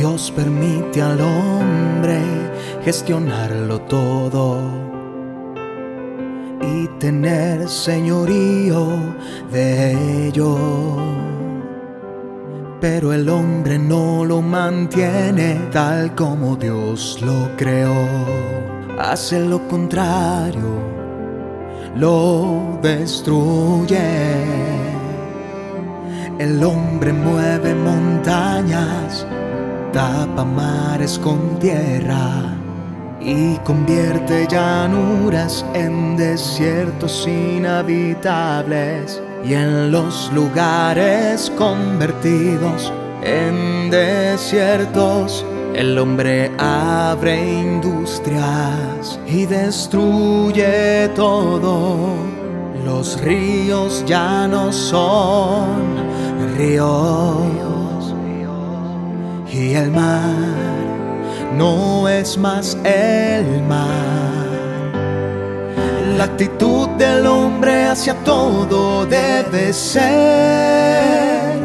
Dios permite al hombre gestionarlo todo y tener señorío de ello. Pero el hombre no lo mantiene tal como Dios lo creó. Hace lo contrario, lo destruye. El hombre mueve montañas, tapa mares con tierra y convierte llanuras en desiertos inhabitables y en los lugares convertidos en desiertos el hombre abre industrias y destruye todo. Los ríos ya no son ríos y el mar no es más el mar. La actitud del hombre hacia todo debe ser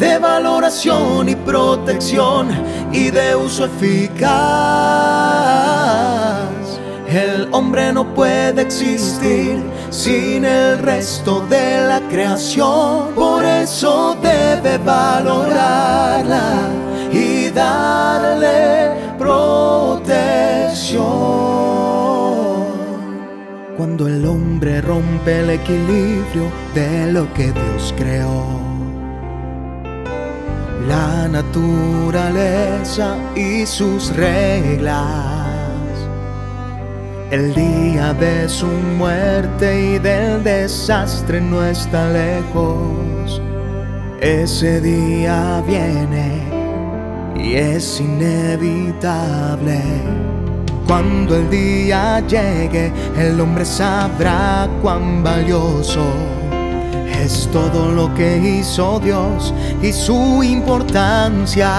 de valoración y protección y de uso eficaz. El hombre no puede existir sin el resto de la creación, por eso debe valorarla y darle protección. Cuando el hombre rompe el equilibrio de lo que Dios creó, la naturaleza y sus reglas. El día de su muerte y del desastre no está lejos. Ese día viene y es inevitable. Cuando el día llegue, el hombre sabrá cuán valioso es todo lo que hizo Dios y su importancia.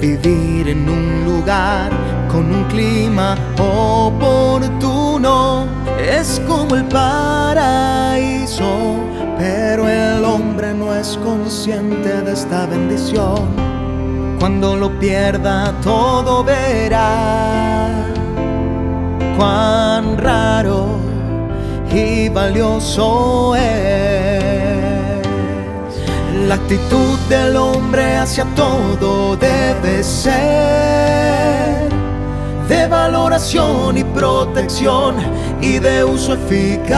Vivir en un lugar con un clima oportuno es como el paraíso, pero el hombre no es consciente de esta bendición. Cuando lo pierda todo verá cuán raro y valioso es. La actitud del hombre hacia todo debe ser de valoración y protección y de uso eficaz.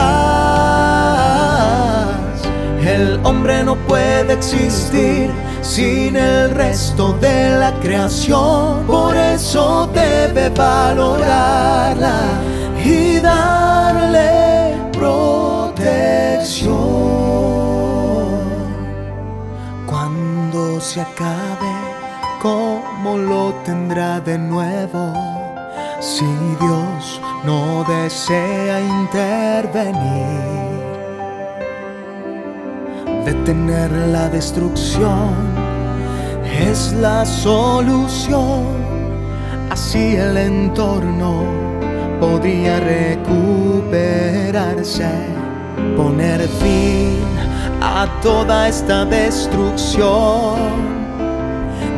El hombre no puede existir sin el resto de la creación, por eso debe valorarla y darle protección. Cuando se acabe, ¿cómo lo tendrá de nuevo? Si Dios no desea intervenir detener la destrucción es la solución. Así el entorno podría recuperarse, poner fin a toda esta destrucción,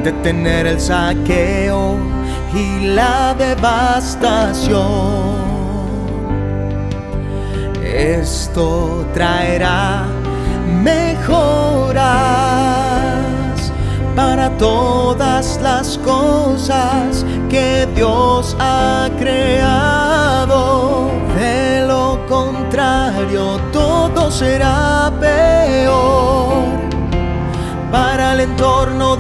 detener el saqueo y la devastación. Esto traerá mejoras para todas las cosas que Dios ha creado. De lo contrario, todo será peor para el entorno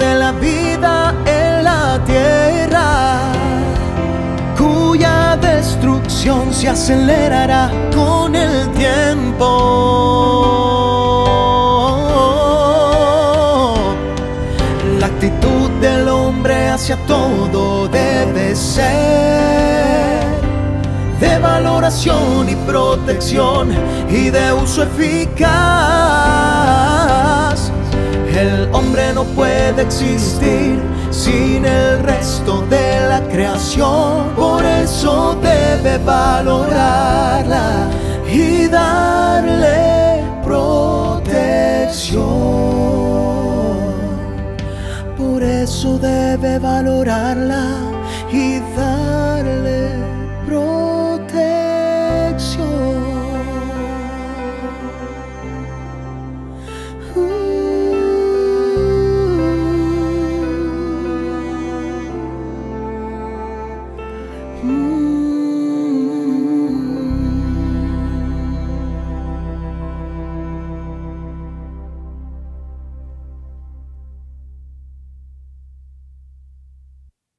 acelerará con el tiempo. hacia todo debe ser de valoración y protección y de uso eficaz. El hombre no puede existir sin el resto de la creación, por eso debe valorarla y darle protección. Por eso debe valorarla y darle protección.